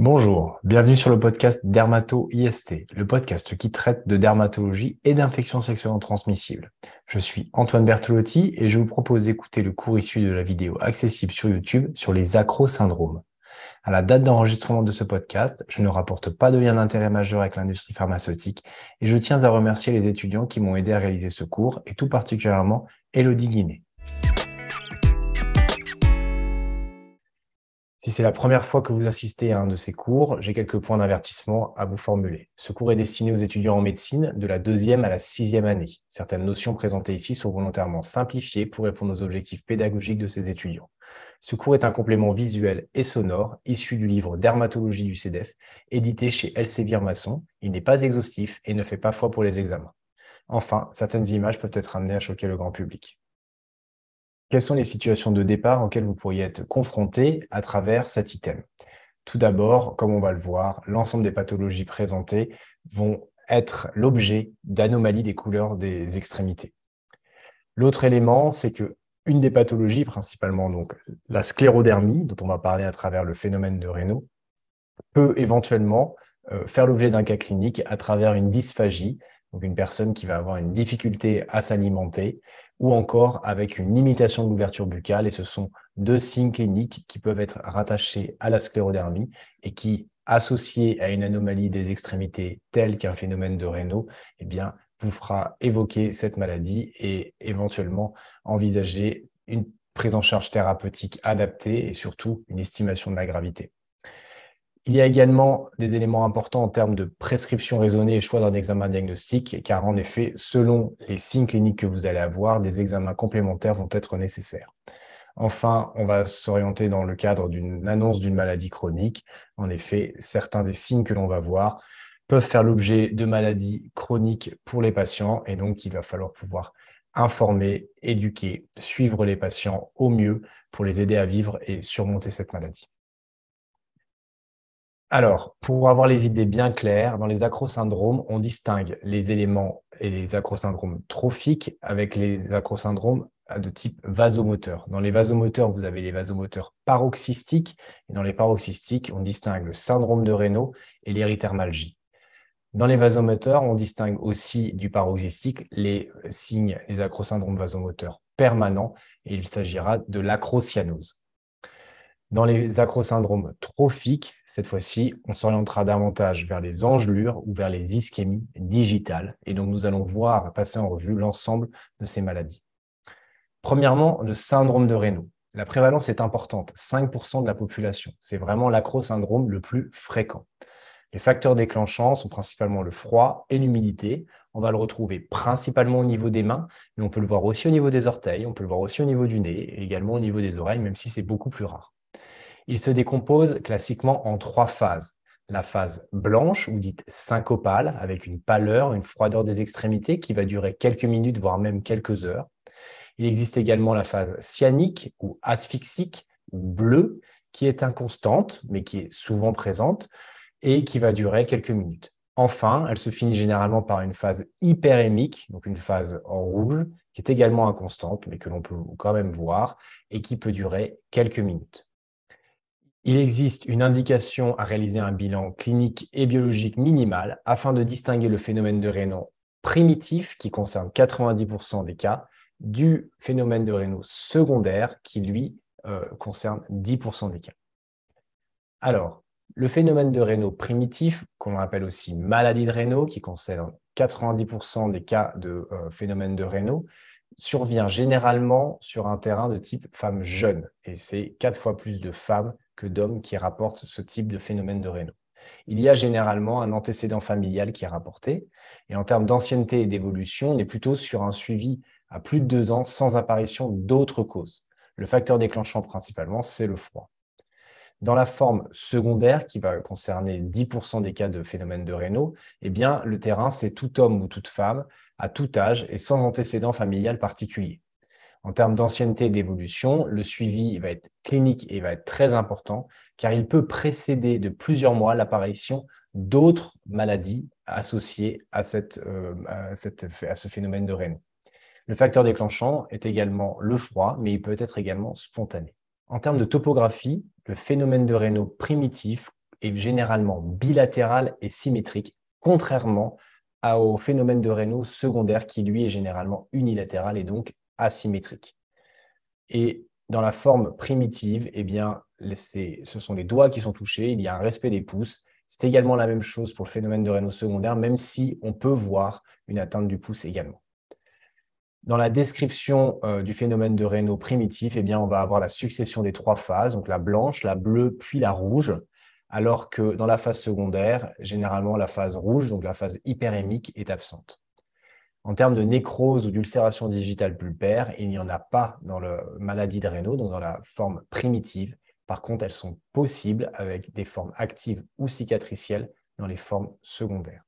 Bonjour, bienvenue sur le podcast Dermato IST, le podcast qui traite de dermatologie et d'infections sexuellement transmissibles. Je suis Antoine Bertolotti et je vous propose d'écouter le cours issu de la vidéo accessible sur YouTube sur les acrosyndromes. À la date d'enregistrement de ce podcast, je ne rapporte pas de lien d'intérêt majeur avec l'industrie pharmaceutique et je tiens à remercier les étudiants qui m'ont aidé à réaliser ce cours et tout particulièrement Elodie Guinet. Si c'est la première fois que vous assistez à un de ces cours, j'ai quelques points d'avertissement à vous formuler. Ce cours est destiné aux étudiants en médecine de la deuxième à la sixième année. Certaines notions présentées ici sont volontairement simplifiées pour répondre aux objectifs pédagogiques de ces étudiants. Ce cours est un complément visuel et sonore issu du livre Dermatologie du CEDEF, édité chez Elsevier Masson. Il n'est pas exhaustif et ne fait pas foi pour les examens. Enfin, certaines images peuvent être amenées à choquer le grand public. Quelles sont les situations de départ auxquelles vous pourriez être confronté à travers cet item? Tout d'abord, comme on va le voir, l'ensemble des pathologies présentées vont être l'objet d'anomalies des couleurs des extrémités. L'autre élément, c'est que une des pathologies, principalement la sclérodermie, dont on va parler à travers le phénomène de Raynaud, peut éventuellement euh, faire l'objet d'un cas clinique à travers une dysphagie, donc une personne qui va avoir une difficulté à s'alimenter, ou encore avec une limitation de l'ouverture buccale. Et ce sont deux signes cliniques qui peuvent être rattachés à la sclérodermie et qui, associés à une anomalie des extrémités telle qu'un phénomène de Raynaud, eh bien, vous fera évoquer cette maladie et éventuellement envisager une prise en charge thérapeutique adaptée et surtout une estimation de la gravité. Il y a également des éléments importants en termes de prescription raisonnée et choix d'un examen diagnostique, car en effet, selon les signes cliniques que vous allez avoir, des examens complémentaires vont être nécessaires. Enfin, on va s'orienter dans le cadre d'une annonce d'une maladie chronique. En effet, certains des signes que l'on va voir peuvent faire l'objet de maladies chroniques pour les patients, et donc il va falloir pouvoir informer, éduquer, suivre les patients au mieux pour les aider à vivre et surmonter cette maladie. Alors, pour avoir les idées bien claires, dans les acrosyndromes, on distingue les éléments et les acrosyndromes trophiques avec les acrosyndromes de type vasomoteur. Dans les vasomoteurs, vous avez les vasomoteurs paroxystiques, et dans les paroxystiques, on distingue le syndrome de Raynaud et l'érythermalgie. Dans les vasomoteurs, on distingue aussi du paroxystique les signes, les acrosyndromes vasomoteurs permanents, et il s'agira de l'acrocyanose. Dans les acrosyndromes trophiques, cette fois-ci, on s'orientera davantage vers les engelures ou vers les ischémies digitales. Et donc, nous allons voir passer en revue l'ensemble de ces maladies. Premièrement, le syndrome de Raynaud. La prévalence est importante, 5% de la population. C'est vraiment l'acrosyndrome le plus fréquent. Les facteurs déclenchants sont principalement le froid et l'humidité. On va le retrouver principalement au niveau des mains, mais on peut le voir aussi au niveau des orteils, on peut le voir aussi au niveau du nez et également au niveau des oreilles, même si c'est beaucoup plus rare. Il se décompose classiquement en trois phases. La phase blanche, ou dite syncopale, avec une pâleur, une froideur des extrémités qui va durer quelques minutes, voire même quelques heures. Il existe également la phase cyanique ou asphyxique ou bleue, qui est inconstante, mais qui est souvent présente et qui va durer quelques minutes. Enfin, elle se finit généralement par une phase hyperémique, donc une phase en rouge, qui est également inconstante, mais que l'on peut quand même voir et qui peut durer quelques minutes. Il existe une indication à réaliser un bilan clinique et biologique minimal afin de distinguer le phénomène de Raynaud primitif, qui concerne 90% des cas, du phénomène de Raynaud secondaire, qui lui euh, concerne 10% des cas. Alors, le phénomène de Raynaud primitif, qu'on appelle aussi maladie de Raynaud, qui concerne 90% des cas de euh, phénomène de Raynaud, survient généralement sur un terrain de type femme jeune. Et c'est quatre fois plus de femmes que d'hommes qui rapportent ce type de phénomène de Raynaud. Il y a généralement un antécédent familial qui est rapporté. Et en termes d'ancienneté et d'évolution, on est plutôt sur un suivi à plus de deux ans sans apparition d'autres causes. Le facteur déclenchant principalement, c'est le froid. Dans la forme secondaire, qui va concerner 10% des cas de phénomène de Raynaud, eh bien, le terrain, c'est tout homme ou toute femme, à tout âge et sans antécédent familial particulier. En termes d'ancienneté et d'évolution, le suivi va être clinique et va être très important car il peut précéder de plusieurs mois l'apparition d'autres maladies associées à, euh, à, ce phénomène de Raynaud. Le facteur déclenchant est également le froid, mais il peut être également spontané. En termes de topographie, le phénomène de Raynaud primitif est généralement bilatéral et symétrique, contrairement au phénomène de Raynaud secondaire qui, lui, est généralement unilatéral et donc asymétrique. Et dans la forme primitive, eh bien, ce sont les doigts qui sont touchés, il y a un respect des pouces. C'est également la même chose pour le phénomène de Raynaud secondaire, même si on peut voir une atteinte du pouce également. Dans la description euh, du phénomène de Raynaud primitif, eh bien, on va avoir la succession des trois phases, donc la blanche, la bleue, puis la rouge, alors que dans la phase secondaire, généralement, la phase rouge, donc la phase hyperémique, est absente. En termes de nécrose ou d'ulcération digitale pulpaire, il n'y en a pas dans la maladie de Raynaud, donc dans la forme primitive. Par contre, elles sont possibles avec des formes actives ou cicatricielles dans les formes secondaires.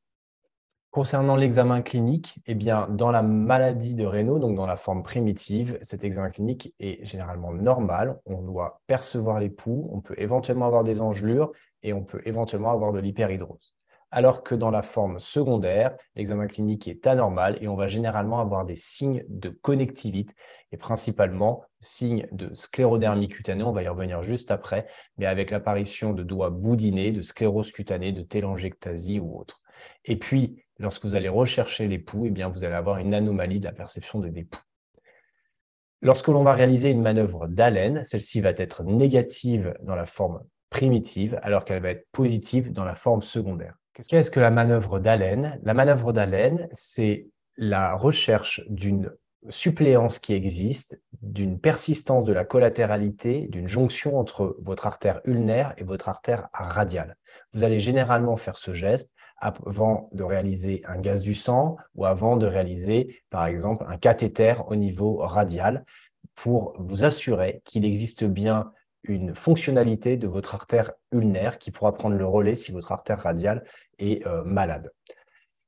Concernant l'examen clinique, eh bien, dans la maladie de Raynaud, donc dans la forme primitive, cet examen clinique est généralement normal. On doit percevoir les poux, on peut éventuellement avoir des engelures et on peut éventuellement avoir de l'hyperhidrose. Alors que dans la forme secondaire, l'examen clinique est anormal et on va généralement avoir des signes de connectivite et principalement signes de sclérodermie cutanée, on va y revenir juste après, mais avec l'apparition de doigts boudinés, de sclérose cutanée, de télangiectasie ou autre. Et puis, lorsque vous allez rechercher les poux, eh bien, vous allez avoir une anomalie de la perception des poux. Lorsque l'on va réaliser une manœuvre d'haleine, celle-ci va être négative dans la forme primitive, alors qu'elle va être positive dans la forme secondaire. Qu'est-ce que la manœuvre d'haleine La manœuvre d'haleine, c'est la recherche d'une suppléance qui existe, d'une persistance de la collatéralité, d'une jonction entre votre artère ulnaire et votre artère radiale. Vous allez généralement faire ce geste avant de réaliser un gaz du sang ou avant de réaliser, par exemple, un cathéter au niveau radial pour vous assurer qu'il existe bien une fonctionnalité de votre artère ulnaire qui pourra prendre le relais si votre artère radiale est euh, malade.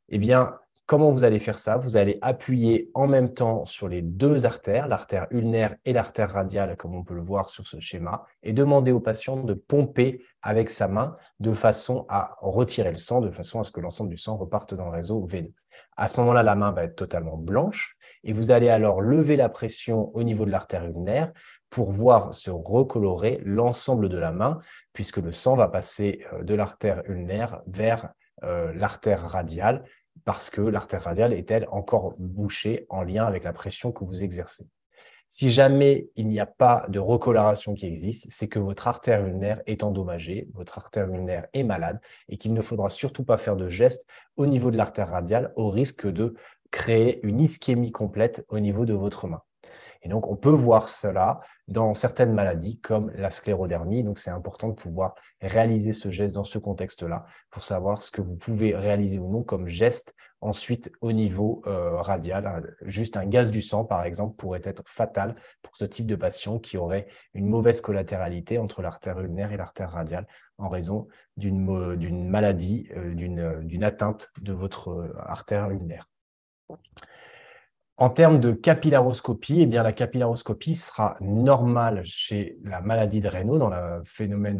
Eh bien, comment vous allez faire ça? Vous allez appuyer en même temps sur les deux artères, l'artère ulnaire et l'artère radiale, comme on peut le voir sur ce schéma, et demander au patient de pomper avec sa main de façon à retirer le sang, de façon à ce que l'ensemble du sang reparte dans le réseau veineux. À ce moment-là, la main va être totalement blanche et vous allez alors lever la pression au niveau de l'artère ulnaire pour voir se recolorer l'ensemble de la main, puisque le sang va passer euh, de l'artère ulnaire vers euh, l'artère radiale, parce que l'artère radiale est-elle encore bouchée en lien avec la pression que vous exercez. Si jamais il n'y a pas de recoloration qui existe, c'est que votre artère ulnaire est endommagée, votre artère ulnaire est malade et qu'il ne faudra surtout pas faire de gestes au niveau de l'artère radiale au risque de créer une ischémie complète au niveau de votre main. Et donc, on peut voir cela dans certaines maladies comme la sclérodermie. Donc, c'est important de pouvoir réaliser ce geste dans ce contexte-là pour savoir ce que vous pouvez réaliser ou non comme geste ensuite au niveau euh, radial. Juste un gaz du sang, par exemple, pourrait être fatal pour ce type de patient qui aurait une mauvaise collatéralité entre l'artère ulnaire et l'artère radiale en raison d'une maladie, euh, d'une atteinte de votre euh, artère ulnaire. En termes de capillaroscopie, eh bien, la capillaroscopie sera normale chez la maladie de Raynaud, dans, le phénomène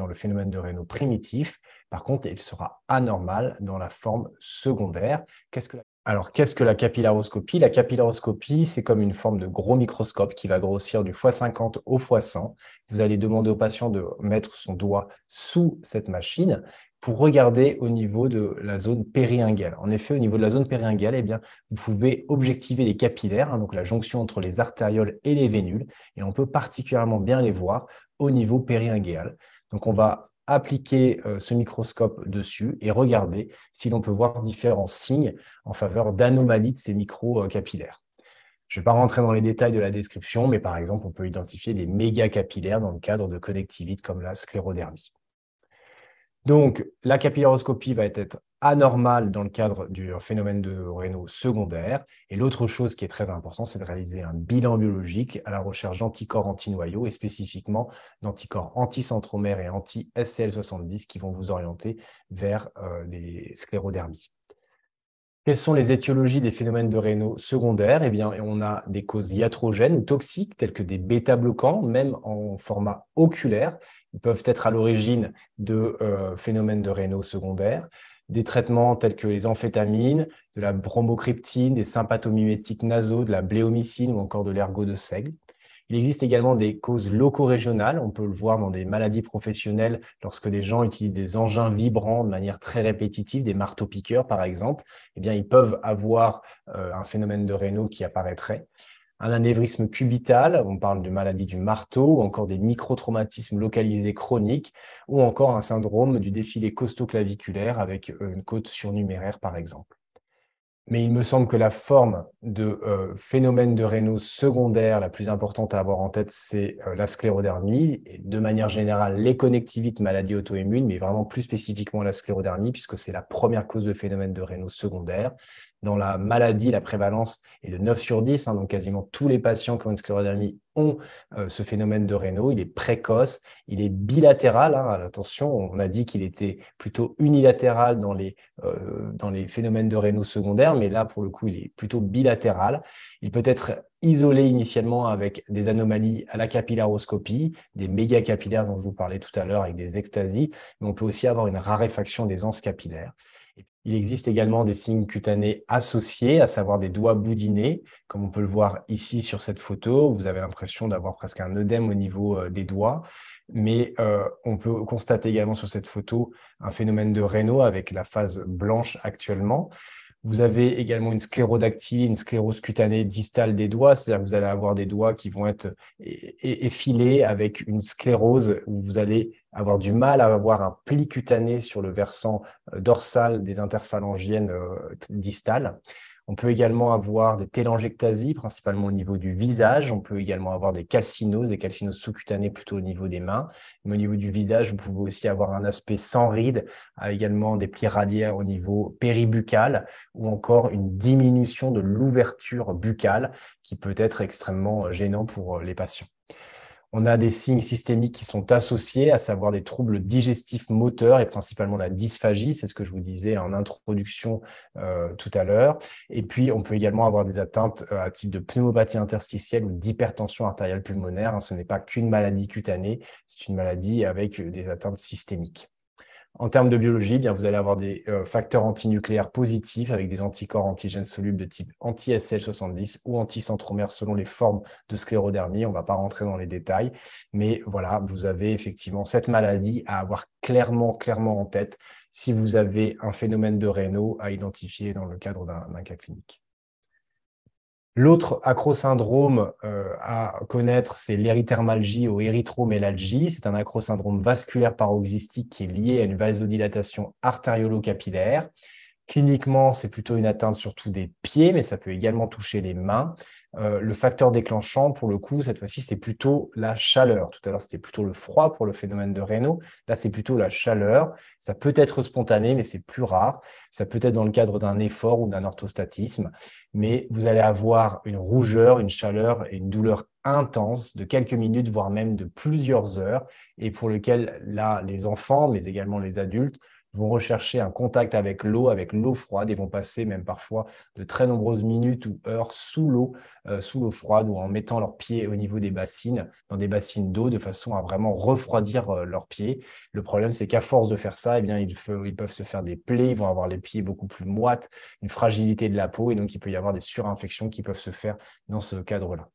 de Raynaud primitif. Par contre, elle sera anormale dans la forme secondaire. Qu'est-ce que alors, qu'est-ce que la capillaroscopie? La capillaroscopie, c'est comme une forme de gros microscope qui va grossir du x50 au x100. Vous allez demander au patient de mettre son doigt sous cette machine pour regarder au niveau de la zone périinguale. En effet, au niveau de la zone périinguale, eh bien, vous pouvez objectiver les capillaires, hein, donc la jonction entre les artérioles et les vénules, et on peut particulièrement bien les voir au niveau périingual. Donc, on va appliquer euh, ce microscope dessus et regarder si l'on peut voir différents signes en faveur d'anomalies de ces micro-capillaires. Je ne vais pas rentrer dans les détails de la description, mais par exemple, on peut identifier des méga capillaires dans le cadre de connectivites comme la sclérodermie. Donc, la capillaroscopie va être anormale dans le cadre du phénomène de Raynaud secondaire. Et l'autre chose qui est très importante, c'est de réaliser un bilan biologique à la recherche d'anticorps antinoyaux et spécifiquement d'anticorps anticentromères et anti-SCL70 qui vont vous orienter vers euh, des sclérodermies. Quelles sont les étiologies des phénomènes de Raynaud secondaires Eh bien, on a des causes iatrogènes ou toxiques, telles que des bêta-bloquants, même en format oculaire, ils peuvent être à l'origine de euh, phénomènes de rénaux secondaires, des traitements tels que les amphétamines, de la bromocriptine, des sympathomimétiques nasaux, de la bléomycine ou encore de l'ergot de seigle. Il existe également des causes loco-régionales. On peut le voir dans des maladies professionnelles lorsque des gens utilisent des engins vibrants de manière très répétitive, des marteaux-piqueurs par exemple. Eh bien, ils peuvent avoir euh, un phénomène de Raynaud qui apparaîtrait un anévrisme cubital, on parle de maladie du marteau, ou encore des microtraumatismes localisés chroniques, ou encore un syndrome du défilé costo-claviculaire avec euh, une côte surnuméraire, par exemple. Mais il me semble que la forme de euh, phénomène de Raynaud secondaire la plus importante à avoir en tête, c'est euh, la sclérodermie. Et de manière générale, les connectivites, maladies auto-immunes, mais vraiment plus spécifiquement la sclérodermie, puisque c'est la première cause de phénomène de Raynaud secondaire. Dans la maladie, la prévalence est de 9 sur 10, hein, donc quasiment tous les patients qui ont une sclérodermie ont euh, ce phénomène de Raynaud. Il est précoce, il est bilatéral. Hein, attention, on a dit qu'il était plutôt unilatéral dans les, euh, dans les phénomènes de Raynaud secondaires, mais là, pour le coup, il est plutôt bilatéral. Il peut être isolé initialement avec des anomalies à la capillaroscopie, des mégacapillaires dont je vous parlais tout à l'heure avec des extasies, mais on peut aussi avoir une raréfaction des anses capillaires. Il existe également des signes cutanés associés, à savoir des doigts boudinés, comme on peut le voir ici sur cette photo. Vous avez l'impression d'avoir presque un œdème au niveau euh, des doigts. Mais euh, on peut constater également sur cette photo un phénomène de Raynaud avec la phase blanche actuellement. Vous avez également une sclérodactylie, une sclérose cutanée distale des doigts, c'est-à-dire que vous allez avoir des doigts qui vont être effilés avec une sclérose où vous allez avoir du mal à avoir un pli cutané sur le versant euh, dorsal des interphalangiennes euh, distales. On peut également avoir des télangiectasies, principalement au niveau du visage. On peut également avoir des calcinoses, des calcinoses sous-cutanées plutôt au niveau des mains. Mais au niveau du visage, vous pouvez aussi avoir un aspect sans rides, également des plis radiaires au niveau péribuccal ou encore une diminution de l'ouverture buccale qui peut être extrêmement gênant pour les patients. On a des signes systémiques qui sont associés, à savoir des troubles digestifs moteurs et principalement la dysphagie, c'est ce que je vous disais en introduction euh, tout à l'heure. Et puis, on peut également avoir des atteintes euh, à type de pneumopathie interstitielle ou d'hypertension artérielle pulmonaire. Ce n'est pas qu'une maladie cutanée, c'est une maladie avec des atteintes systémiques. En termes de biologie, eh vous allez avoir des euh, facteurs antinucléaires positifs avec des anticorps antigènes solubles de type anti-SL70 ou anti-centromère selon les formes de sclérodermie. On ne va pas rentrer dans les détails, mais voilà, vous avez effectivement cette maladie à avoir clairement, clairement en tête si vous avez un phénomène de Raynaud à identifier dans le cadre d'un cas clinique. L'autre acrosyndrome euh, à connaître, c'est l'érythermalgie ou érythromélalgie. C'est un acrosyndrome vasculaire paroxystique qui est lié à une vasodilatation artériolo-capillaire. Cliniquement, c'est plutôt une atteinte surtout des pieds, mais ça peut également toucher les mains. Euh, le facteur déclenchant, pour le coup, cette fois-ci, c'est plutôt la chaleur. Tout à l'heure, c'était plutôt le froid pour le phénomène de Raynaud. Là, c'est plutôt la chaleur. Ça peut être spontané, mais c'est plus rare. Ça peut être dans le cadre d'un effort ou d'un orthostatisme. Mais vous allez avoir une rougeur, une chaleur et une douleur intense de quelques minutes, voire même de plusieurs heures, et pour lequel, là, les enfants, mais également les adultes, vont rechercher un contact avec l'eau, avec l'eau froide, et vont passer même parfois de très nombreuses minutes ou heures sous l'eau, euh, sous l'eau froide, ou en mettant leurs pieds au niveau des bassines, dans des bassines d'eau, de façon à vraiment refroidir euh, leurs pieds. Le problème, c'est qu'à force de faire ça, eh bien, ils, ils, peuvent se faire des plaies, ils vont avoir les pieds beaucoup plus moites, une fragilité de la peau, et donc il peut y avoir des surinfections qui peuvent se faire dans ce cadre-là.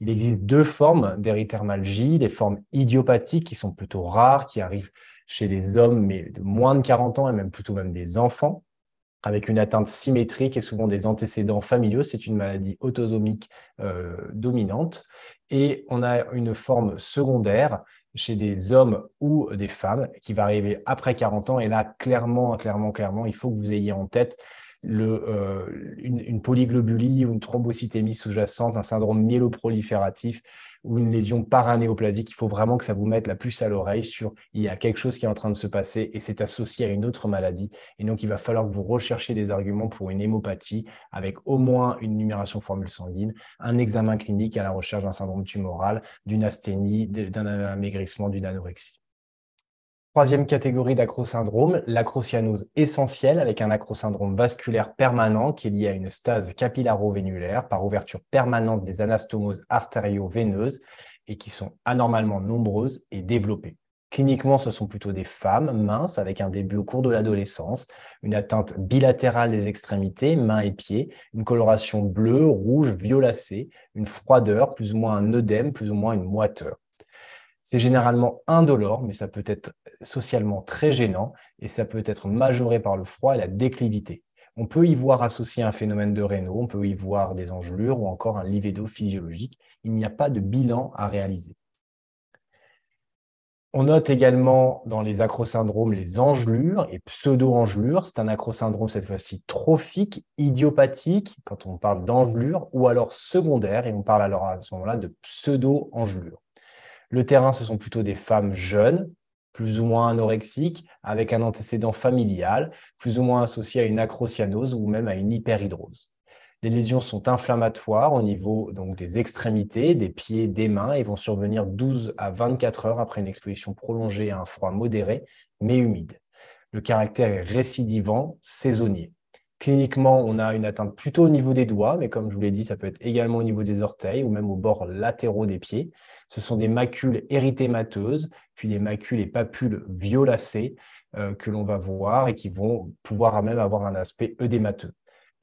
Il existe deux formes d'érythermalgie, les formes idiopathiques qui sont plutôt rares, qui arrivent chez les hommes, mais de moins de 40 ans et même plutôt même des enfants, avec une atteinte symétrique et souvent des antécédents familiaux. C'est une maladie autosomique euh, dominante. Et on a une forme secondaire chez des hommes ou des femmes qui va arriver après 40 ans. Et là, clairement, clairement, clairement, il faut que vous ayez en tête le, euh, une, une, polyglobulie ou une thrombocytémie sous-jacente, un syndrome myéloprolifératif ou une lésion paranéoplasique, il faut vraiment que ça vous mette la puce à l'oreille sur il y a quelque chose qui est en train de se passer et c'est associé à une autre maladie. Et donc, il va falloir que vous recherchiez des arguments pour une hémopathie avec au moins une numération formule sanguine, un examen clinique à la recherche d'un syndrome tumoral, d'une asthénie, d'un amaigrissement, d'une anorexie. Troisième catégorie d'acrosyndrome, l'acrocyanose essentielle avec un acrosyndrome vasculaire permanent qui est lié à une stase capillaro-vénulaire par ouverture permanente des anastomoses artério-veineuses et qui sont anormalement nombreuses et développées. Cliniquement, ce sont plutôt des femmes minces avec un début au cours de l'adolescence, une atteinte bilatérale des extrémités, mains et pieds, une coloration bleue, rouge, violacée, une froideur, plus ou moins un œdème, plus ou moins une moiteur. C'est généralement indolore, mais ça peut être socialement très gênant et ça peut être majoré par le froid et la déclivité. On peut y voir associé un phénomène de Raynaud, on peut y voir des engelures ou encore un livédo physiologique. Il n'y a pas de bilan à réaliser. On note également dans les acrosyndromes les engelures et pseudo-engelures. C'est un acrosyndrome cette fois-ci trophique, idiopathique, quand on parle d'engelure, ou alors secondaire, et on parle alors à ce moment-là de pseudo-engelure. Le terrain, ce sont plutôt des femmes jeunes, plus ou moins anorexiques, avec un antécédent familial, plus ou moins associé à une acrocyanose ou même à une hyperhidrose. Les lésions sont inflammatoires au niveau donc, des extrémités, des pieds, des mains et vont survenir 12 à 24 heures après une exposition prolongée à un froid modéré mais humide. Le caractère est récidivant, saisonnier. Cliniquement, on a une atteinte plutôt au niveau des doigts, mais comme je vous l'ai dit, ça peut être également au niveau des orteils ou même au bord latéraux des pieds. Ce sont des macules érythémateuses, puis des macules et papules violacées euh, que l'on va voir et qui vont pouvoir même avoir un aspect œdémateux.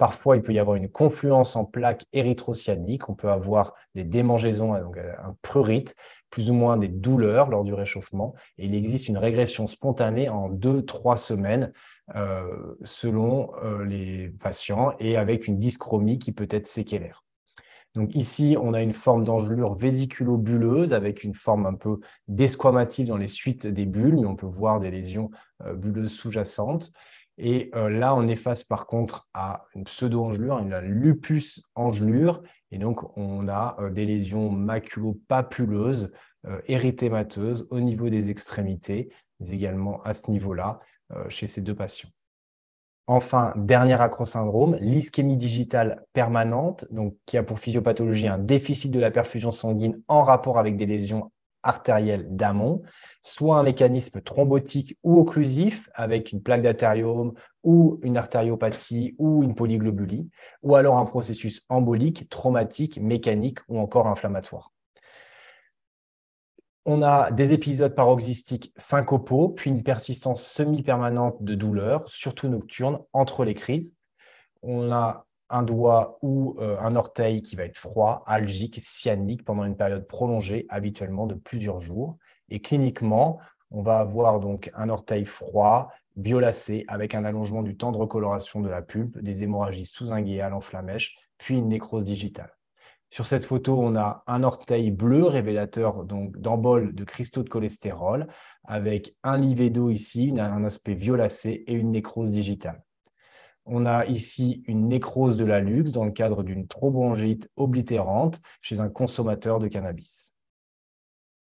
Parfois, il peut y avoir une confluence en plaques érythrocyaniques. On peut avoir des démangeaisons, euh, un prurite, plus ou moins des douleurs lors du réchauffement. Et il existe une régression spontanée en deux, trois semaines euh, selon euh, les patients et avec une dyschromie qui peut être séquelaire. Donc ici, on a une forme d'engelure vésiculo-bulleuse avec une forme un peu desquamative dans les suites des bulles, mais on peut voir des lésions bulleuses sous-jacentes. Et là, on est face par contre à une pseudo-engelure, une lupus engelure, et donc on a des lésions maculopapuleuses, érythémateuses au niveau des extrémités, mais également à ce niveau-là, euh, chez ces deux patients. Enfin, dernier acrosyndrome, l'ischémie digitale permanente, qui a pour physiopathologie un déficit de la perfusion sanguine en rapport avec des lésions artérielles d'amont, soit un mécanisme thrombotique ou occlusif avec une plaque d'athérium ou une artériopathie ou une polyglobulie, ou alors un processus embolique, traumatique, mécanique ou encore inflammatoire. On a des épisodes paroxystiques syncopaux, puis une persistance semi-permanente de douleur, surtout nocturne, entre les crises. On a un doigt ou euh, un orteil qui va être froid, algique, cyanique pendant une période prolongée, habituellement de plusieurs jours. Et cliniquement, on va avoir donc un orteil froid, biolacé, avec un allongement du temps de recoloration de la pulpe, des hémorragies sous-inguéales en flamèche, puis une nécrose digitale. Sur cette photo, on a un orteil bleu révélateur d'embol de cristaux de cholestérol avec un livédo ici, un aspect violacé et une nécrose digitale. On a ici une nécrose de la luxe dans le cadre d'une thrombongite oblitérante chez un consommateur de cannabis.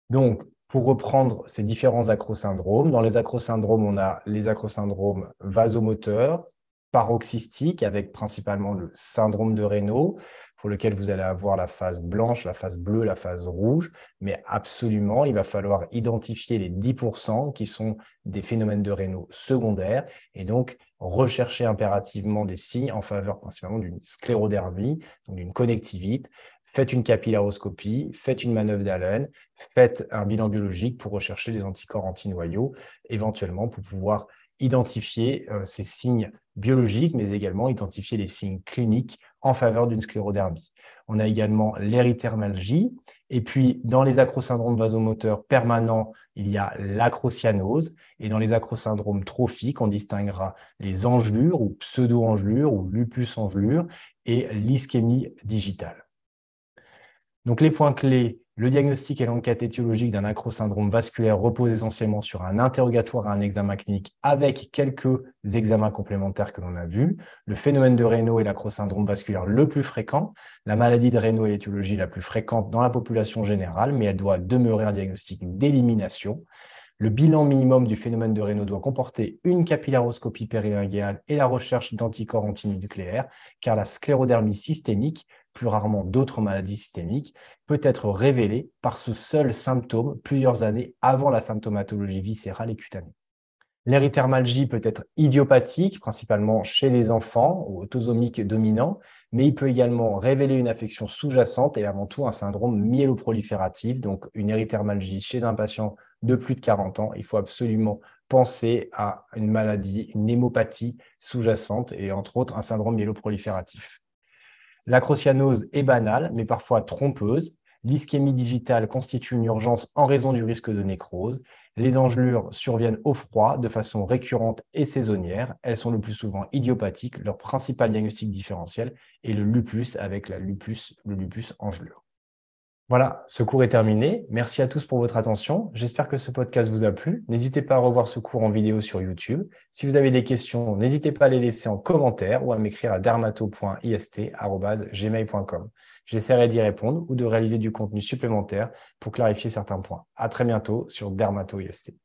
Donc, pour reprendre ces différents acrosyndromes, dans les acrosyndromes, on a les acrosyndromes vasomoteurs, paroxystiques, avec principalement le syndrome de Raynaud, pour lequel vous allez avoir la phase blanche, la phase bleue, la phase rouge, mais absolument, il va falloir identifier les 10% qui sont des phénomènes de rénaux secondaires et donc rechercher impérativement des signes en faveur principalement d'une sclérodermie, donc d'une connectivite. Faites une capillaroscopie, faites une manœuvre d'Allen, faites un bilan biologique pour rechercher des anticorps antinoyaux, éventuellement pour pouvoir identifier euh, ces signes biologiques, mais également identifier les signes cliniques en faveur d'une sclérodermie. On a également l'érythermalgie. Et puis, dans les acrosyndromes vasomoteurs permanents, il y a l'acrocyanose. Et dans les acrosyndromes trophiques, on distinguera les engelures ou pseudo-engelures ou lupus-engelures et l'ischémie digitale. Donc, les points clés le diagnostic et l'enquête étiologique d'un acrosyndrome vasculaire repose essentiellement sur un interrogatoire et un examen clinique avec quelques examens complémentaires que l'on a vus. Le phénomène de Raynaud est l'acrosyndrome vasculaire le plus fréquent. La maladie de Raynaud est l'étiologie la plus fréquente dans la population générale, mais elle doit demeurer un diagnostic d'élimination. Le bilan minimum du phénomène de Raynaud doit comporter une capillaroscopie périlinguale et la recherche d'anticorps antinucléaires, car la sclérodermie systémique plus rarement d'autres maladies systémiques, peut être révélée par ce seul symptôme plusieurs années avant la symptomatologie viscérale et cutanée. L'érythermalgie peut être idiopathique, principalement chez les enfants ou autosomique dominant, mais il peut également révéler une affection sous-jacente et avant tout un syndrome myéloprolifératif, donc une érythermalgie chez un patient de plus de 40 ans. Il faut absolument penser à une maladie, une hémopathie sous-jacente et entre autres un syndrome myéloprolifératif. L'acrocyanose est banale, mais parfois trompeuse. L'ischémie digitale constitue une urgence en raison du risque de nécrose les engelures surviennent au froid de façon récurrente et saisonnière. Elles sont le plus souvent idiopathiques. Leur principal diagnostic différentiel est le lupus avec la lupus, le lupus engelure. Voilà, ce cours est terminé. Merci à tous pour votre attention. J'espère que ce podcast vous a plu. N'hésitez pas à revoir ce cours en vidéo sur YouTube. Si vous avez des questions, n'hésitez pas à les laisser en commentaire ou à m'écrire à dermato.ist.gmail.com. J'essaierai d'y répondre ou de réaliser du contenu supplémentaire pour clarifier certains points. À très bientôt sur Dermato IST.